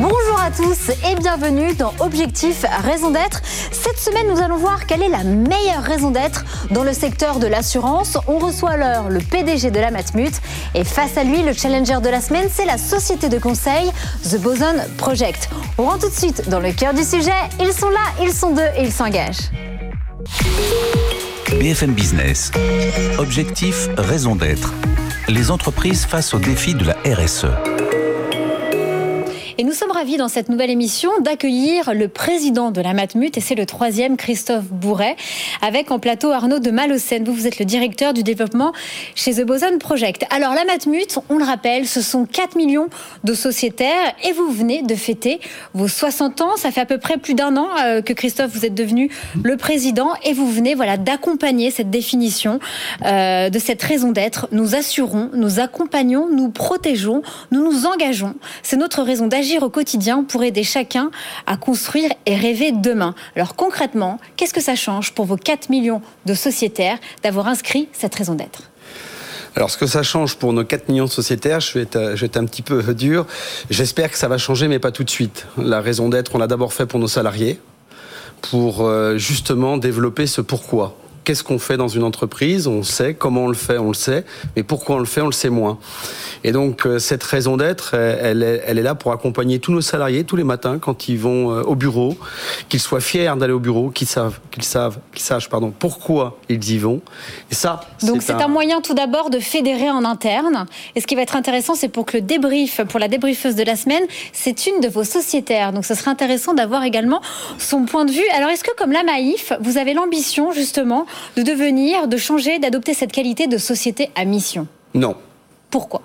Bonjour à tous et bienvenue dans Objectif Raison d'être. Cette semaine, nous allons voir quelle est la meilleure raison d'être dans le secteur de l'assurance. On reçoit alors le PDG de la Matmut et face à lui, le challenger de la semaine, c'est la société de conseil The Boson Project. On rentre tout de suite dans le cœur du sujet. Ils sont là, ils sont deux et ils s'engagent. BFM Business. Objectif, raison d'être. Les entreprises face aux défis de la RSE. Et nous sommes ravis dans cette nouvelle émission d'accueillir le président de la Matmut, et c'est le troisième, Christophe Bourret, avec en plateau Arnaud de Malocène. Vous, vous êtes le directeur du développement chez The Boson Project. Alors la Matmut, on le rappelle, ce sont 4 millions de sociétaires et vous venez de fêter vos 60 ans. Ça fait à peu près plus d'un an euh, que Christophe, vous êtes devenu le président et vous venez voilà, d'accompagner cette définition euh, de cette raison d'être. Nous assurons, nous accompagnons, nous protégeons, nous nous engageons. C'est notre raison d'agir au quotidien pour aider chacun à construire et rêver demain. Alors concrètement, qu'est-ce que ça change pour vos 4 millions de sociétaires d'avoir inscrit cette raison d'être? Alors, ce que ça change pour nos 4 millions de sociétaires, je vais, être, je vais être un petit peu dur. J'espère que ça va changer, mais pas tout de suite. La raison d'être, on l'a d'abord fait pour nos salariés, pour euh, justement développer ce pourquoi qu'est-ce qu'on fait dans une entreprise, on sait, comment on le fait, on le sait, mais pourquoi on le fait, on le sait moins. Et donc euh, cette raison d'être, elle, elle, est là pour accompagner tous nos salariés tous les matins quand ils vont euh, au bureau, qu'ils soient fiers d'aller au bureau, qu'ils savent, qu'ils savent, qu'ils sachent, pardon, pourquoi ils y vont. Et ça, donc c'est un... moyen tout d'abord de fédérer en interne. Et ce qui va être intéressant, c'est pour que le débrief, pour la débriefeuse de la semaine, c'est une de vos sociétaires. Donc ce serait intéressant d'avoir également son point de vue. Alors est-ce que comme la Maïf, vous avez l'ambition justement de devenir, de changer, d'adopter cette qualité de société à mission Non. Pourquoi?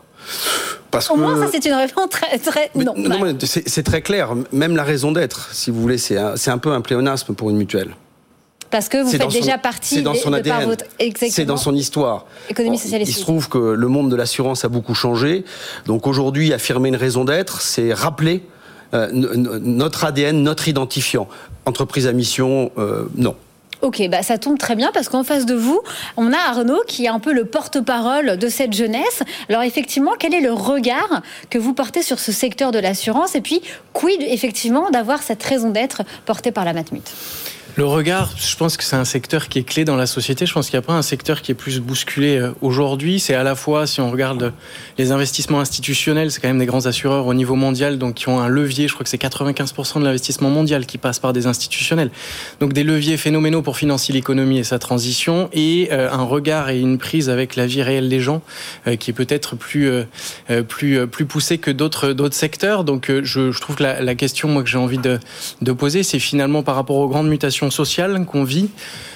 Parce Au moins, ça, c'est une réponse très. très... non, non c'est très clair. Même la raison d'être, si vous voulez, c'est un, un, peu un pléonasme pour une mutuelle. Parce que vous faites déjà partie C'est dans son ADN. C'est dans son histoire. Économie socialiste. Il se trouve que le monde de l'assurance a beaucoup changé. Donc aujourd'hui, affirmer une raison d'être, c'est rappeler euh, notre ADN, notre identifiant. Entreprise à mission, euh, non. Ok, bah ça tombe très bien parce qu'en face de vous, on a Arnaud qui est un peu le porte-parole de cette jeunesse. Alors effectivement, quel est le regard que vous portez sur ce secteur de l'assurance et puis quid effectivement d'avoir cette raison d'être portée par la Matmut? Le regard, je pense que c'est un secteur qui est clé dans la société. Je pense qu'il n'y a pas un secteur qui est plus bousculé euh, aujourd'hui. C'est à la fois, si on regarde les investissements institutionnels, c'est quand même des grands assureurs au niveau mondial, donc qui ont un levier, je crois que c'est 95% de l'investissement mondial qui passe par des institutionnels. Donc des leviers phénoménaux pour financer l'économie et sa transition, et euh, un regard et une prise avec la vie réelle des gens euh, qui est peut-être plus, plus, plus poussé que d'autres, secteurs. Donc je, trouve que la, question moi, que j'ai envie de, de poser, c'est finalement par rapport aux grandes mutations sociale qu'on vit,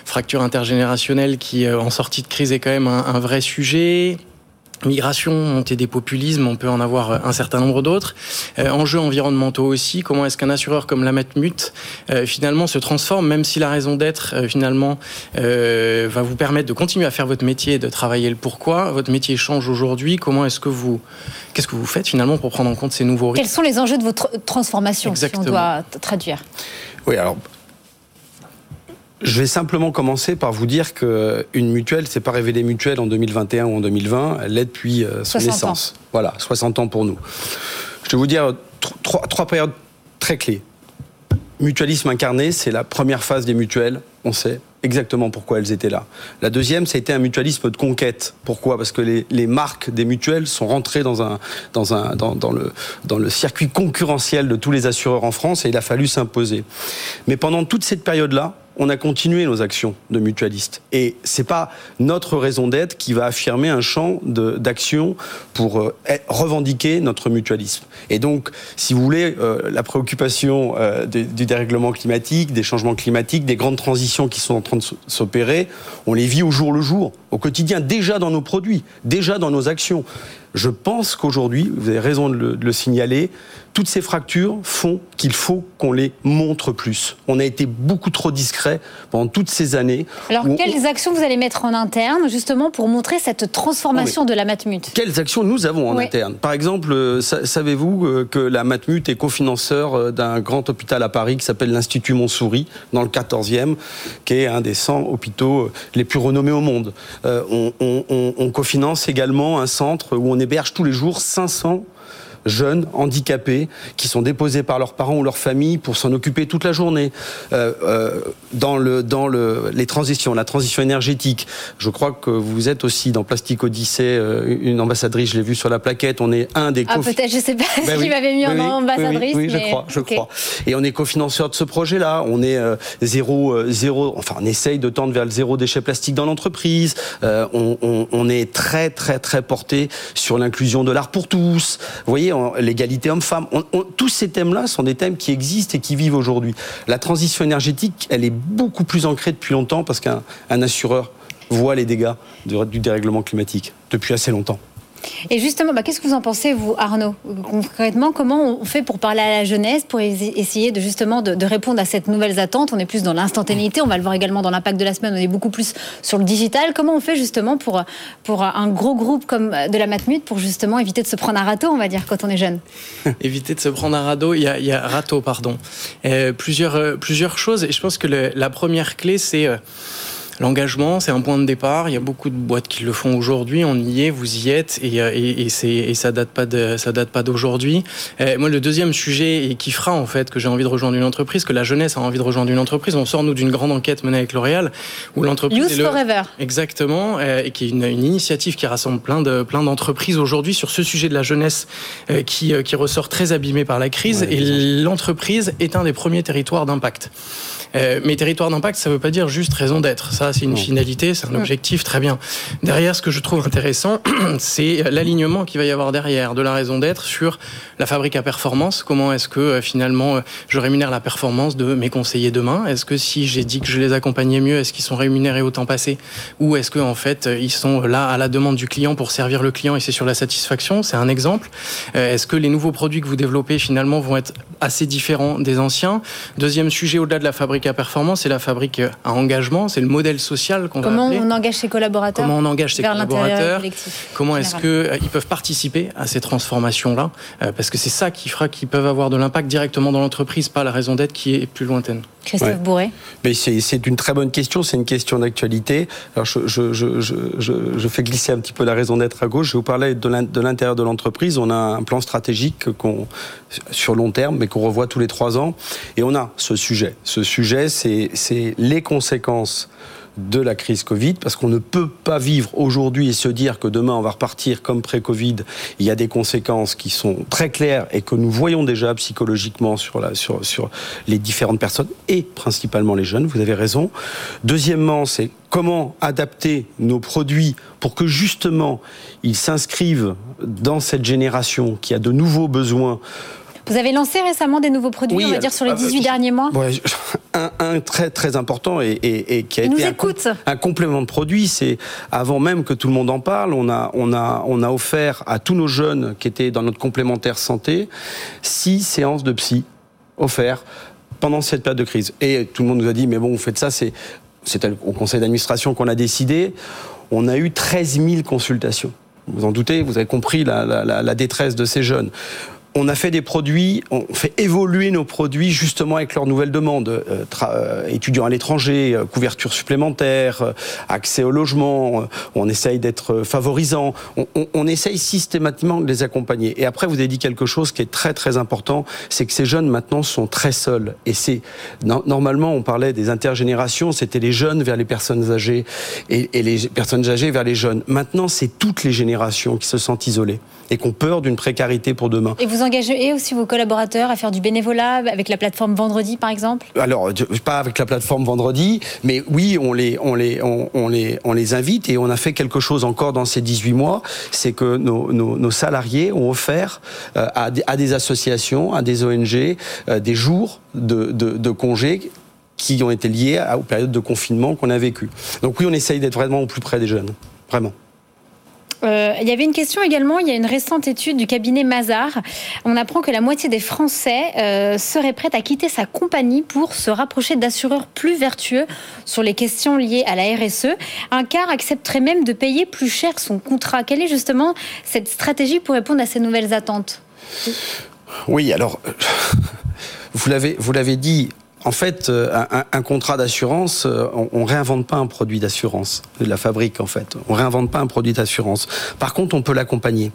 fracture intergénérationnelle qui, euh, en sortie de crise, est quand même un, vrai sujet. Migration, montée des populismes, on peut en avoir euh, un certain nombre d'autres. Euh, enjeux environnementaux aussi. Comment est-ce qu'un assureur comme la Matmut finalement se transforme, même si la raison d'être finalement va vous permettre de continuer à faire votre métier et de travailler le pourquoi. Votre métier change aujourd'hui. Comment est-ce que vous, qu'est-ce que vous faites finalement pour prendre en compte ces nouveaux risques Quels sont les enjeux de votre transformation, Exactement. si on doit traduire? Oui, alors je vais simplement commencer par vous dire qu'une mutuelle, c'est pas révélé mutuelle en 2021 ou en 2020, elle l'est depuis son naissance. Voilà, 60 ans pour nous. Je vais vous dire trois, trois périodes très clés. Mutualisme incarné, c'est la première phase des mutuelles, on sait exactement pourquoi elles étaient là. La deuxième, ça a été un mutualisme de conquête. Pourquoi? Parce que les, les, marques des mutuelles sont rentrées dans, un, dans, un, dans, dans, le, dans le circuit concurrentiel de tous les assureurs en France et il a fallu s'imposer. Mais pendant toute cette période-là, on a continué nos actions de mutualistes. Et c'est pas notre raison d'être qui va affirmer un champ d'action pour euh, revendiquer notre mutualisme. Et donc, si vous voulez, euh, la préoccupation euh, du dérèglement climatique, des changements climatiques, des grandes transitions qui sont en train de s'opérer, on les vit au jour le jour, au quotidien, déjà dans nos produits, déjà dans nos actions. je pense qu'aujourd'hui, vous avez raison de le, signaler, toutes ces fractures font qu'il faut qu'on les montre plus. On a été beaucoup trop discret pendant toutes ces années. Alors, quelles actions vous allez mettre en interne, justement, pour montrer cette transformation de la Matmut? Quelles actions nous avons en interne? Par exemple, euh, savez-vous euh, que la Matmut est cofinanceur euh, d'un grand hôpital à Paris qui s'appelle l'Institut Montsouris, dans le 14e, qui est un des 100 hôpitaux les plus renommés au monde. on, on cofinance également un centre où on héberge tous les jours 500 jeunes handicapés qui sont déposés par leurs parents ou leur famille pour s'en occuper toute la journée. Euh, euh, dans le, dans le, les transitions, la transition énergétique, je crois que vous êtes aussi dans Plastique Odyssée, euh, une ambassadrice, je l'ai vu sur la plaquette, on est un des... Ah peut-être, je sais pas ben qui m'avait mis en ambassadrice. Oui, je crois, je crois. Et on est cofinanceur de ce projet-là, on est zéro, zéro, enfin on essaye de tendre vers le zéro déchet plastique dans l'entreprise, on, on, on, est très très très porté sur l'inclusion de l'art pour tous. Vous voyez, l'égalité homme-femme. tous ces thèmes-là sont des thèmes qui existent et qui vivent aujourd'hui. La transition énergétique, elle est beaucoup plus ancrée depuis longtemps parce qu'un assureur voit les dégâts du dérèglement climatique depuis assez longtemps. Et justement, bah, qu'est-ce que vous en pensez, vous, Arnaud Concrètement, comment on fait pour parler à la jeunesse, pour essayer de justement de, répondre à cette nouvelle attente? On est plus dans l'instantanéité, on va le voir également dans l'impact de la semaine, on est beaucoup plus sur le digital. Comment on fait justement pour, pour un gros groupe comme de la Matmut pour justement éviter de se prendre un râteau, on va dire, quand on est jeune? Éviter de se prendre un râteau, il y a, râteau, pardon. Euh, plusieurs, euh, plusieurs choses, et je pense que la première clé, c'est... Euh, L'engagement, c'est un point de départ. Il y a beaucoup de boîtes qui le font aujourd'hui. On y est, vous y êtes, et, euh, et, et, et ça date pas de, ça date pas d'aujourd'hui. Euh, moi, le deuxième sujet et qui fera en fait que j'ai envie de rejoindre une entreprise, que la jeunesse a envie de rejoindre une entreprise. On sort nous d'une grande enquête menée avec L'Oréal où l'entreprise Youth Forever. Exactement, euh, et qui est une, une, initiative qui rassemble plein de plein d'entreprises aujourd'hui sur ce sujet de la jeunesse qui qui ressort très abîmé par la crise. et l'entreprise est un des premiers territoires d'impact. Euh, mais territoire d'impact, ça ne veut pas dire juste raison d'être. Ça, c'est une finalité, c'est un objectif, très bien. Derrière, ce que je trouve intéressant, c'est l'alignement qu'il va y avoir derrière de la raison d'être sur la fabrique à performance. Comment est-ce que euh, finalement euh, je rémunère la performance de mes conseillers demain? Est-ce que si j'ai dit que je les accompagnais mieux, est-ce qu'ils sont rémunérés au temps passé? Ou est-ce qu'en en fait, ils sont là à la demande du client pour servir le client et c'est sur la satisfaction? C'est un exemple. Est-ce que les nouveaux produits que vous développez finalement vont être assez différents des anciens? Deuxième sujet, au-delà de la fabrique à performance, c'est la fabrique à engagement, c'est le modèle social qu'on va Comment on engage ses collaborateurs Comment on engage ses collaborateurs Comment est-ce qu'ils euh, peuvent participer à ces transformations-là euh, Parce que c'est ça qui fera qu'ils peuvent avoir de l'impact directement dans l'entreprise, pas la raison d'être qui est plus lointaine. Christophe Bourré Mais c'est une très bonne question, c'est une question d'actualité. Alors je, je, je, je, fais glisser un petit peu la raison d'être à gauche. Je vais vous parler de l'intérieur de l'entreprise. On a un plan stratégique qu'on sur long terme, mais qu'on revoit tous les trois ans. Et on a ce sujet. Ce sujet, c'est les conséquences de la crise Covid, parce qu'on ne peut pas vivre aujourd'hui et se dire que demain on va repartir comme pré-Covid. Il y a des conséquences qui sont très claires et que nous voyons déjà psychologiquement sur, la, sur, sur les différentes personnes et principalement les jeunes, vous avez raison. Deuxièmement, c'est comment adapter nos produits pour que justement ils s'inscrivent dans cette génération qui a de nouveaux besoins vous avez lancé récemment des nouveaux produits, on va dire, sur les 18 euh, derniers mois un, très très important et, qui a été un, complément de produit, c'est avant même que tout le monde en parle, on a, on, a, on a offert à tous nos jeunes qui étaient dans notre complémentaire santé six séances de psy offertes pendant cette période de crise. Et tout le monde nous a dit, mais bon, vous faites ça, c'est au conseil d'administration qu'on a décidé. On a eu 13 000 consultations. Vous en doutez, vous avez compris la, la détresse de ces jeunes on a fait des produits, on fait évoluer nos produits justement avec leurs nouvelles demandes. Euh, euh, étudiants à l'étranger, euh, couverture supplémentaire, accès au logement, on essaye d'être favorisant, on, essaye systématiquement de les accompagner. Et après, vous avez dit quelque chose qui est très très important, c'est que ces jeunes maintenant sont très seuls. Et c'est normalement, on parlait des intergénérations, c'était les jeunes vers les personnes âgées et, et les personnes âgées vers les jeunes. Maintenant, c'est toutes les générations qui se sentent isolées et qui ont peur d'une précarité pour demain. Engagez aussi vos collaborateurs à faire du bénévolat avec la plateforme Vendredi, par exemple Alors, pas avec la plateforme Vendredi, mais oui, on les, invite et on a fait quelque chose encore dans ces 18 mois, c'est que nos, salariés ont offert euh, à, des associations, à des ONG, euh, des jours de, de congés qui ont été liés aux périodes de confinement qu'on a vécues. Donc oui, on essaye d'être vraiment au plus près des jeunes, vraiment. Euh, il y avait une question également. Il y a une récente étude du cabinet Mazar. On apprend que la moitié des Français euh, seraient prêts à quitter sa compagnie pour se rapprocher d'assureurs plus vertueux sur les questions liées à la RSE. Un quart accepterait même de payer plus cher son contrat. Quelle est justement cette stratégie pour répondre à ces nouvelles attentes? Oui, alors, vous l'avez dit, en fait, euh, un, contrat d'assurance, euh, on, ne réinvente pas un produit d'assurance de la fabrique en fait. On réinvente pas un produit d'assurance. Par contre, on peut l'accompagner.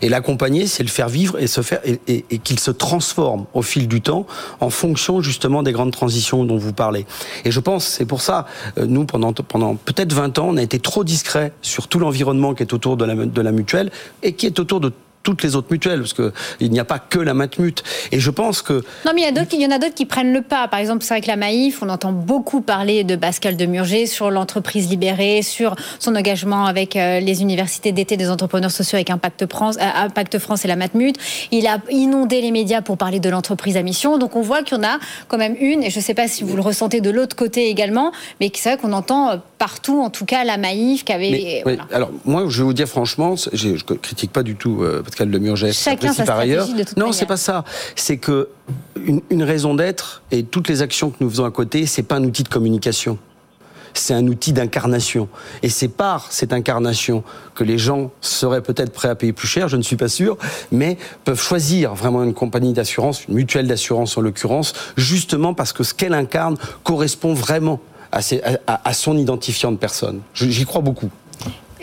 Et l'accompagner, c'est le faire vivre et se faire et, qu'il se transforme au fil du temps en fonction justement des grandes transitions dont vous parlez. Et je pense, c'est pour ça, euh, nous pendant pendant peut-être 20 ans, on a été trop discret sur tout l'environnement qui est autour de la, de la mutuelle et qui est autour de toutes les autres mutuelles, parce qu'il n'y a pas que la Matmut. Et je pense que... Non, mais il y, a d'autres, il y en a d'autres qui prennent le pas. Par exemple, c'est vrai que la Maïf, on entend beaucoup parler de Pascal Demurger sur l'entreprise libérée, sur son engagement avec euh, les universités d'été des entrepreneurs sociaux avec Impact France, euh, Impact France et la Matmut. Il a inondé les médias pour parler de l'entreprise à mission. Donc on voit qu'il y en a quand même une, et je ne sais pas si vous le ressentez de l'autre côté également, mais c'est vrai qu'on entend euh, partout, en tout cas, la Maïf qui avait... Alors, moi, je vais vous dire franchement, je ne critique pas du tout Pascal Demurget. Chacun sa par ailleurs. De toute non, c'est pas ça. C'est que une, raison d'être et toutes les actions que nous faisons à côté, c'est pas un outil de communication c'est un outil d'incarnation. Et c'est par cette incarnation que les gens seraient peut-être prêts à payer plus cher, je ne suis pas sûr, mais peuvent choisir vraiment une compagnie d'assurance, une mutuelle d'assurance en l'occurrence, justement parce que ce qu'elle incarne correspond vraiment à, à son identifiant de personne. J'y crois beaucoup.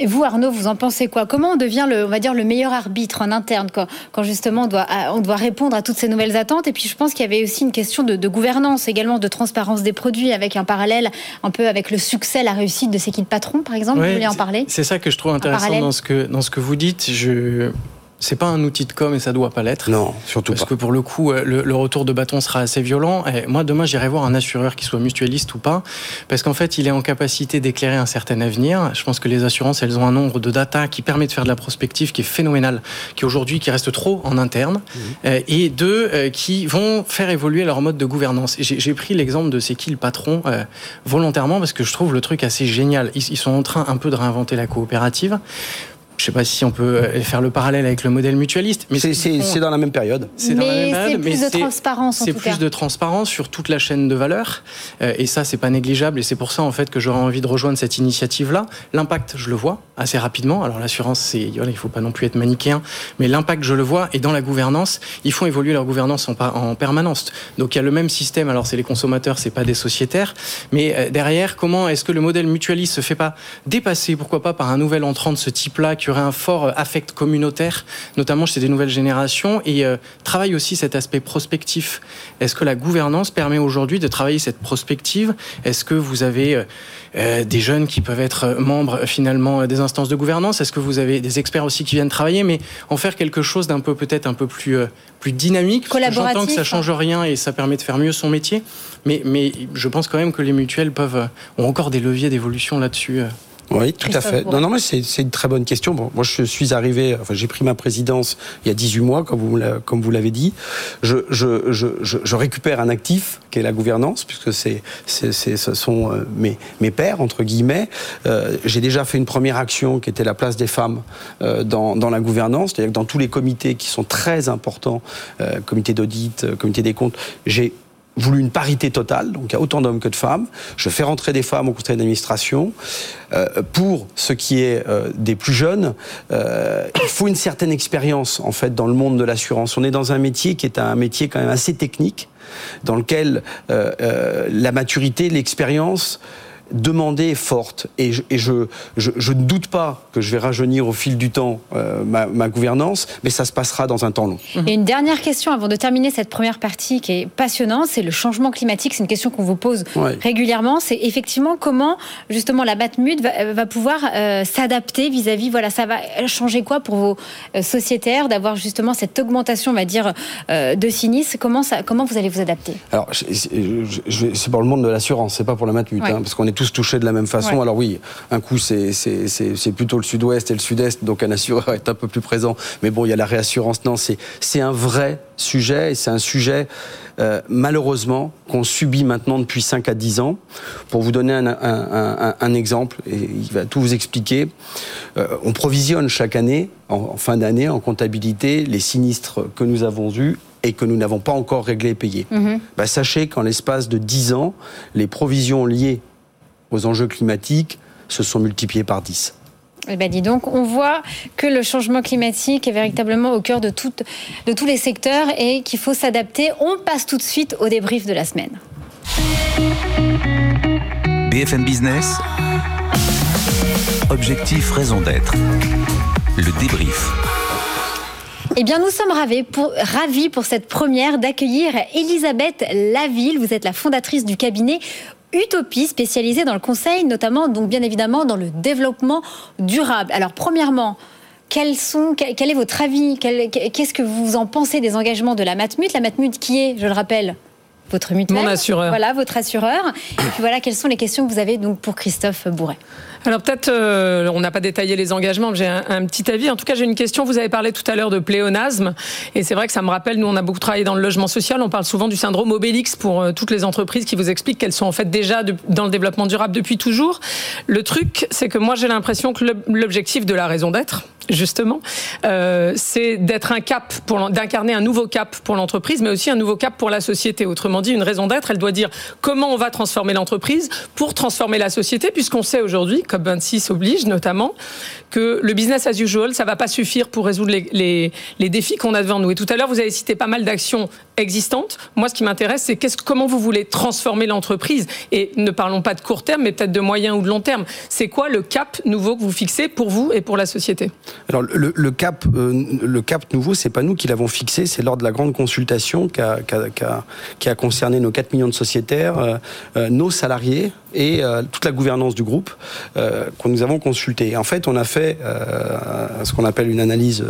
Et vous, Arnaud, vous en pensez quoi? Comment on devient le, on va dire, le meilleur arbitre en interne quand, justement on doit, on doit répondre à toutes ces nouvelles attentes? Et puis je pense qu'il y avait aussi une question de, gouvernance, également de transparence des produits, avec un parallèle un peu avec le succès, la réussite de C'est qui le patron, par exemple. Vous voulez en parler? C'est ça que je trouve intéressant dans ce que, dans ce que vous dites. Je, c'est pas un outil de com et ça doit pas l'être. Non, surtout parce pas. Parce que pour le coup, euh, le, retour de bâton sera assez violent. Et moi, demain, j'irai voir un assureur qui soit mutualiste ou pas, parce qu'en fait, il est en capacité d'éclairer un certain avenir. Je pense que les assurances, elles ont un nombre de data qui permet de faire de la prospective qui est phénoménal, qui aujourd'hui qui reste trop en interne, mmh. euh, et deux euh, qui vont faire évoluer leur mode de gouvernance. J'ai pris l'exemple de c'est qui le patron volontairement parce que je trouve le truc assez génial. Ils, ils sont en train un peu de réinventer la coopérative je ne sais pas si on peut euh, faire le parallèle avec le modèle mutualiste. Mais c'est dans la même période. C'est dans la même période, mais c'est plus de transparence. C'est plus de transparence sur toute la chaîne de valeur, euh, et ça c'est pas négligeable. Et c'est pour ça en fait que j'aurais envie de rejoindre cette initiative-là. L'impact, je le vois assez rapidement. Alors l'assurance, c'est il faut pas non plus être manichéen, mais l'impact, je le vois. Et dans la gouvernance, ils font évoluer leur gouvernance en, en permanence. Donc il y a le même système. Alors c'est les consommateurs, c'est pas des sociétaires, mais euh, derrière, comment est-ce que le modèle mutualiste se fait pas dépasser, pourquoi pas par un nouvel entrant de ce type-là qui un fort euh, affect communautaire, notamment chez des nouvelles générations, et euh, travaille aussi cet aspect prospectif. Est-ce que la gouvernance permet aujourd'hui de travailler cette prospective? Est-ce que vous avez euh, des jeunes qui peuvent être membres finalement des instances de gouvernance? Est-ce que vous avez des experts aussi qui viennent travailler, mais en faire quelque chose d'un peu peut-être un peu plus plus dynamique J'entends que ça change rien et ça permet de faire mieux son métier, mais mais je pense quand même que les mutuelles peuvent ont encore des leviers d'évolution là-dessus. Oui, tout à fait. Non, non, mais c'est une très bonne question. Bon, moi, je suis arrivé, enfin, j'ai pris ma présidence il y a 18 mois, comme vous, comme vous l'avez dit. Je, je, je, je, récupère un actif qui est la gouvernance, puisque c'est, ce sont euh, mes, mes pairs, entre guillemets. Euh, j'ai déjà fait une première action qui était la place des femmes euh, dans, dans la gouvernance, c'est-à-dire que dans tous les comités qui sont très importants, euh, comité d'audit, euh, comité des comptes, j'ai voulu une parité totale, donc il y a autant d'hommes que de femmes. Je fais rentrer des femmes au conseil d'administration. Euh, pour ce qui est euh, des plus jeunes, euh, il faut une certaine expérience en fait dans le monde de l'assurance. On est dans un métier qui est un métier quand même assez technique, dans lequel la maturité, l'expérience demandée est forte. Et, je, je, ne doute pas que je vais rajeunir au fil du temps euh, ma, gouvernance, mais ça se passera dans un temps long. Et une dernière question avant de terminer cette première partie qui est passionnante, c'est le changement climatique. C'est une question qu'on vous pose régulièrement. C'est effectivement comment justement la Batmut va, va pouvoir euh, s'adapter vis-à-vis. Voilà, ça va changer quoi pour vos euh, sociétaires d'avoir justement cette augmentation, on va dire, de sinistres? Comment ça, comment vous allez vous adapter? Alors, c'est pour le monde de l'assurance, c'est pas pour la Matmut, hein, parce qu'on est tous touchés de la même façon. Alors oui, un coup c'est plutôt le sud-ouest et le sud-est, donc un assureur est un peu plus présent. Mais bon, il y a la réassurance. Non, c'est un vrai sujet et c'est un sujet euh, malheureusement qu'on subit maintenant depuis 5 à 10 ans. Pour vous donner un, exemple, et il va tout vous expliquer, euh, on provisionne chaque année, en, fin d'année, en comptabilité, les sinistres que nous avons eus et que nous n'avons pas encore réglés et payés. Mhm. Bah, sachez qu'en l'espace de 10 ans, les provisions liées aux enjeux climatiques se sont multipliées par 10. Eh ben dis donc, on voit que le changement climatique est véritablement au cœur de, de tous les secteurs et qu'il faut s'adapter. On passe tout de suite au débrief de la semaine. BFM Business. Objectif, raison d'être. Le débrief. Eh bien, nous sommes ravis pour, ravis pour cette première d'accueillir Elisabeth Laville. Vous êtes la fondatrice du cabinet Utopie, spécialisée dans le conseil, notamment, donc bien évidemment, dans le développement durable. Alors, premièrement, quels sont, quel est votre avis? Qu'est-ce que vous en pensez des engagements de la Matmut? La Matmut qui est, je le rappelle, votre mutuelle. Mon assureur. Voilà, votre assureur. Et puis voilà, quelles sont les questions que vous avez donc pour Christophe Bourret alors peut-être, euh, on n'a pas détaillé les engagements, mais j'ai un, petit avis. En tout cas, j'ai une question. Vous avez parlé tout à l'heure de pléonasme, et c'est vrai que ça me rappelle, nous on a beaucoup travaillé dans le logement social, on parle souvent du syndrome Obélix pour euh, toutes les entreprises qui vous expliquent qu'elles sont en fait déjà dans le développement durable depuis toujours. Le truc, c'est que moi j'ai l'impression que l'objectif de la raison d'être, justement, euh, c'est d'être un cap, pour d'incarner un nouveau cap pour l'entreprise, mais aussi un nouveau cap pour la société. Autrement dit, une raison d'être, elle doit dire comment on va transformer l'entreprise pour transformer la société, puisqu'on sait aujourd'hui, COP26 oblige notamment, que le business as usual, ça va pas suffire pour résoudre les, les, les défis qu'on a devant nous. Et tout à l'heure, vous avez cité pas mal d'actions existantes. Moi, ce qui m'intéresse, c'est qu'est-ce, comment vous voulez transformer l'entreprise? Et ne parlons pas de court terme, mais peut-être de moyen ou de long terme. C'est quoi le cap nouveau que vous fixez pour vous et pour la société? Alors, le, cap, euh, le cap nouveau, c'est pas nous qui l'avons fixé, c'est lors de la grande consultation qui a, concerné nos 4 millions de sociétaires, euh, euh, nos salariés et toute la gouvernance du groupe que nous avons consulté. En fait, on a fait ce qu'on appelle une analyse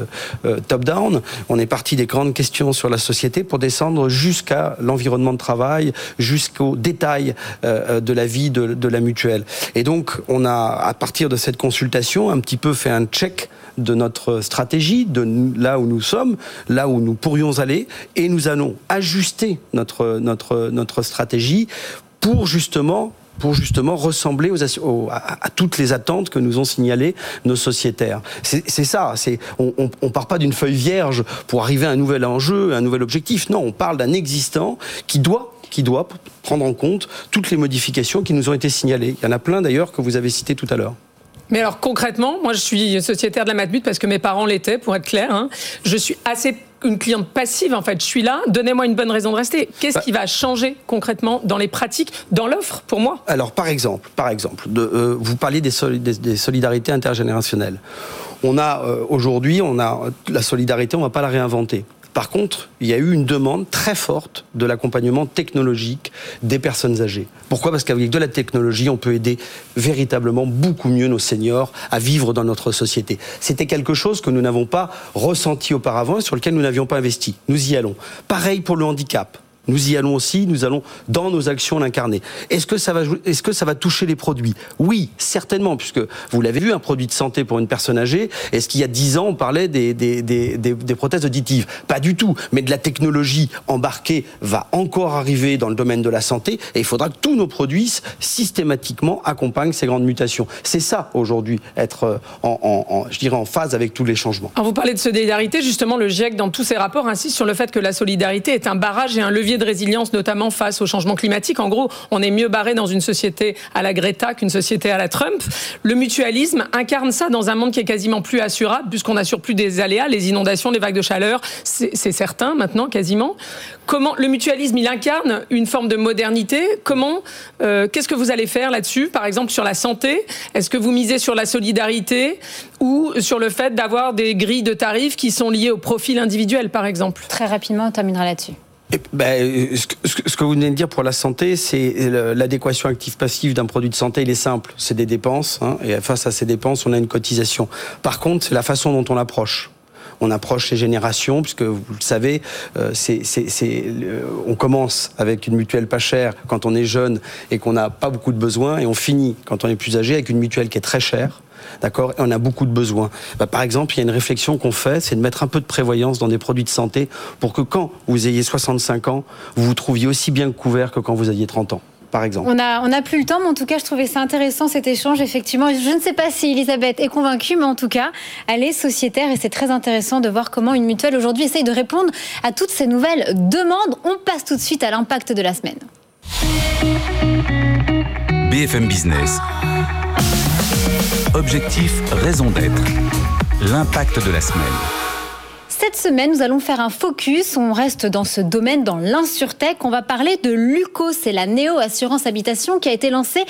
top-down. On est parti des grandes questions sur la société pour descendre jusqu'à l'environnement de travail, jusqu'aux détails euh, de la vie de, la mutuelle. Et donc, on a, à partir de cette consultation, un petit peu fait un check de notre stratégie, de là où nous sommes, là où nous pourrions aller, et nous allons ajuster notre, notre, notre stratégie pour justement pour justement ressembler à, toutes les attentes que nous ont signalées nos sociétaires. C'est ça, on, on, part pas d'une feuille vierge pour arriver à un nouvel enjeu, un nouvel objectif. Non, on parle d'un existant qui doit qui doit prendre en compte toutes les modifications qui nous ont été signalées. Il y en a plein d'ailleurs que vous avez citées tout à l'heure. Mais alors concrètement, moi je suis sociétaire de la Matmut parce que mes parents l'étaient, pour être clair. Hein. Je suis assez une cliente passive en fait. Je suis là, donnez-moi une bonne raison de rester. Qu'est-ce bah qui va changer concrètement dans les pratiques, dans l'offre pour moi? Alors par exemple, par exemple, de, euh, vous parliez des, des, solidarités intergénérationnelles. On a euh, aujourd'hui, on a la solidarité, on va pas la réinventer. Par contre, il y a eu une demande très forte de l'accompagnement technologique des personnes âgées. Pourquoi? Parce qu'avec de la technologie, on peut aider véritablement beaucoup mieux nos seniors à vivre dans notre société. C'était quelque chose que nous n'avons pas ressenti auparavant et sur lequel nous n'avions pas investi. Nous y allons. Pareil pour le handicap. Nous y allons aussi, nous allons dans nos actions l'incarner. Est-ce que ça va, toucher les produits? Oui, certainement, puisque vous l'avez vu, un produit de santé pour une personne âgée. Est-ce qu'il y a dix ans, on parlait des, prothèses auditives? Pas du tout. Mais de la technologie embarquée va encore arriver dans le domaine de la santé, et il faudra que tous nos produits systématiquement accompagnent ces grandes mutations. C'est ça aujourd'hui, être euh, en, en phase avec tous les changements. Alors vous parlez de solidarité, justement, le GIEC dans tous ses rapports insiste sur le fait que la solidarité est un barrage et un levier de résilience, notamment face au changement climatique. En gros, on est mieux barré dans une société à la Greta qu'une société à la Trump. Le mutualisme incarne ça dans un monde qui est quasiment plus assurable, puisqu'on assure plus des aléas, les inondations, les vagues de chaleur, c'est certain maintenant, quasiment. Comment le mutualisme, il incarne une forme de modernité. Comment, euh, qu'est-ce que vous allez faire là-dessus? Par exemple, sur la santé, est-ce que vous misez sur la solidarité ou sur le fait d'avoir des grilles de tarifs qui sont liées au profil individuel, par exemple? Très rapidement, on terminera là-dessus. Ben, ce, que, vous venez de dire pour la santé, c'est l'adéquation active-passive d'un produit de santé. Il est simple, c'est des dépenses, hein, et face à ces dépenses, on a une cotisation. Par contre, c'est la façon dont on l'approche. On approche les générations, puisque vous le savez, euh, c'est, on commence avec une mutuelle pas chère quand on est jeune et qu'on n'a pas beaucoup de besoins, et on finit quand on est plus âgé avec une mutuelle qui est très chère. D'accord on a beaucoup de besoins. Bah, par exemple, il y a une réflexion qu'on fait, c'est de mettre un peu de prévoyance dans des produits de santé pour que quand vous ayez 65 ans, vous vous trouviez aussi bien couvert que quand vous aviez 30 ans par exemple. On n'a on a plus le temps, mais en tout cas, je trouvais ça intéressant cet échange. Effectivement, je ne sais pas si Elisabeth est convaincue, mais en tout cas, elle est sociétaire et c'est très intéressant de voir comment une mutuelle aujourd'hui essaye de répondre à toutes ces nouvelles demandes. On passe tout de suite à l'impact de la semaine. BFM Business. Objectif, raison d'être. L'impact de la semaine. Cette semaine, nous allons faire un focus. On reste dans ce domaine, dans l'insurtech. On va parler de Luco. C'est la Néo Assurance Habitation qui a été lancée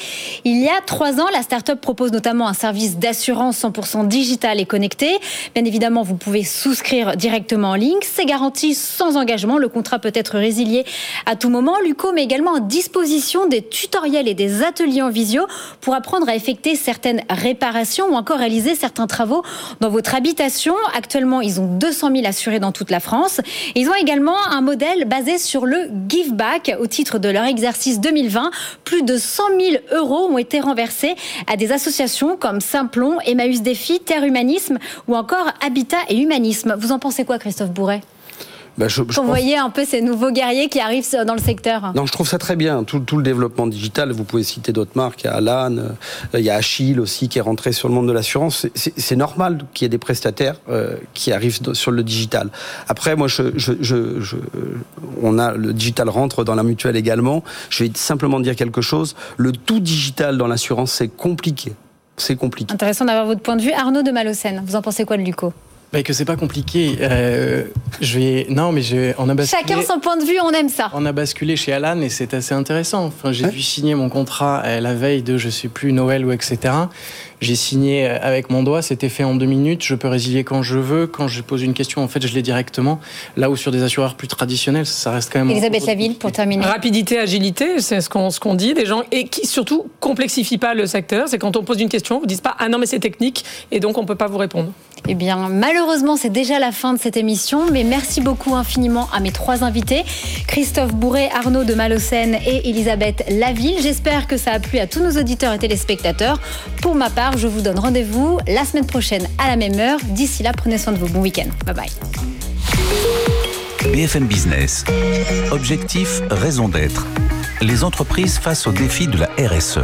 il y a trois ans. La start-up propose notamment un service d'assurance 100% digital et connecté. Bien évidemment, vous pouvez souscrire directement en ligne. C'est garanti sans engagement. Le contrat peut être résilié à tout moment. Luco met également à disposition des tutoriels et des ateliers en visio pour apprendre à effectuer certaines réparations ou encore réaliser certains travaux dans votre habitation. Actuellement, ils ont 200 000 assurés dans toute la France. ils ont également un modèle basé sur le give back au titre de leur exercice 2020. Plus de 100 000 euros ont été renversés à des associations comme Simplon, Emmaüs Défi, Terre Humanisme ou encore Habitat et Humanisme. Vous en pensez quoi, Christophe Bourret? Bah, je, je Vous voyez un peu ces nouveaux guerriers qui arrivent dans le secteur. Non, je trouve ça très bien. Tout, tout le développement digital, vous pouvez citer d'autres marques. Il y a Alan, euh, il y a Achille aussi qui est rentré sur le monde de l'assurance. C'est normal qu'il y ait des prestataires euh, qui arrivent sur le digital. Après, moi, je, je, on a le digital rentre dans la mutuelle également. Je vais simplement dire quelque chose. Le tout digital dans l'assurance, c'est compliqué. C'est compliqué. Intéressant d'avoir votre point de vue. Arnaud de Malocène, vous en pensez quoi de Luco? Bah, que c'est pas compliqué. Euh, je vais non, mais je, on a basculé. Chacun son point de vue, on aime ça. On a basculé chez Alan et c'est assez intéressant. Enfin, j'ai dû signer mon contrat à la veille de je sais plus Noël ou etc. J'ai signé avec mon doigt, c'était fait en deux minutes. Je peux résilier quand je veux. Quand je pose une question, en fait, je l'ai directement. Là où sur des assureurs plus traditionnels, ça reste quand même. Elisabeth Laville, pour terminer. Rapidité, agilité, c'est ce qu'on ce qu'on dit des gens et qui surtout complexifie pas le secteur. C'est quand on pose une question, vous dites pas ah non mais c'est technique et donc on peut pas vous répondre. Eh bien, malheureusement, c'est déjà la fin de cette émission, mais merci beaucoup infiniment à mes trois invités, Christophe Bourret, Arnaud de Malocène et Elisabeth Laville. J'espère que ça a plu à tous nos auditeurs et téléspectateurs. Pour ma part, je vous donne rendez-vous la semaine prochaine à la même heure. D'ici là, prenez soin de vous. Bon week-end. Bye bye. BFM Business. Objectif, raison d'être. Les entreprises face au défi de la RSE.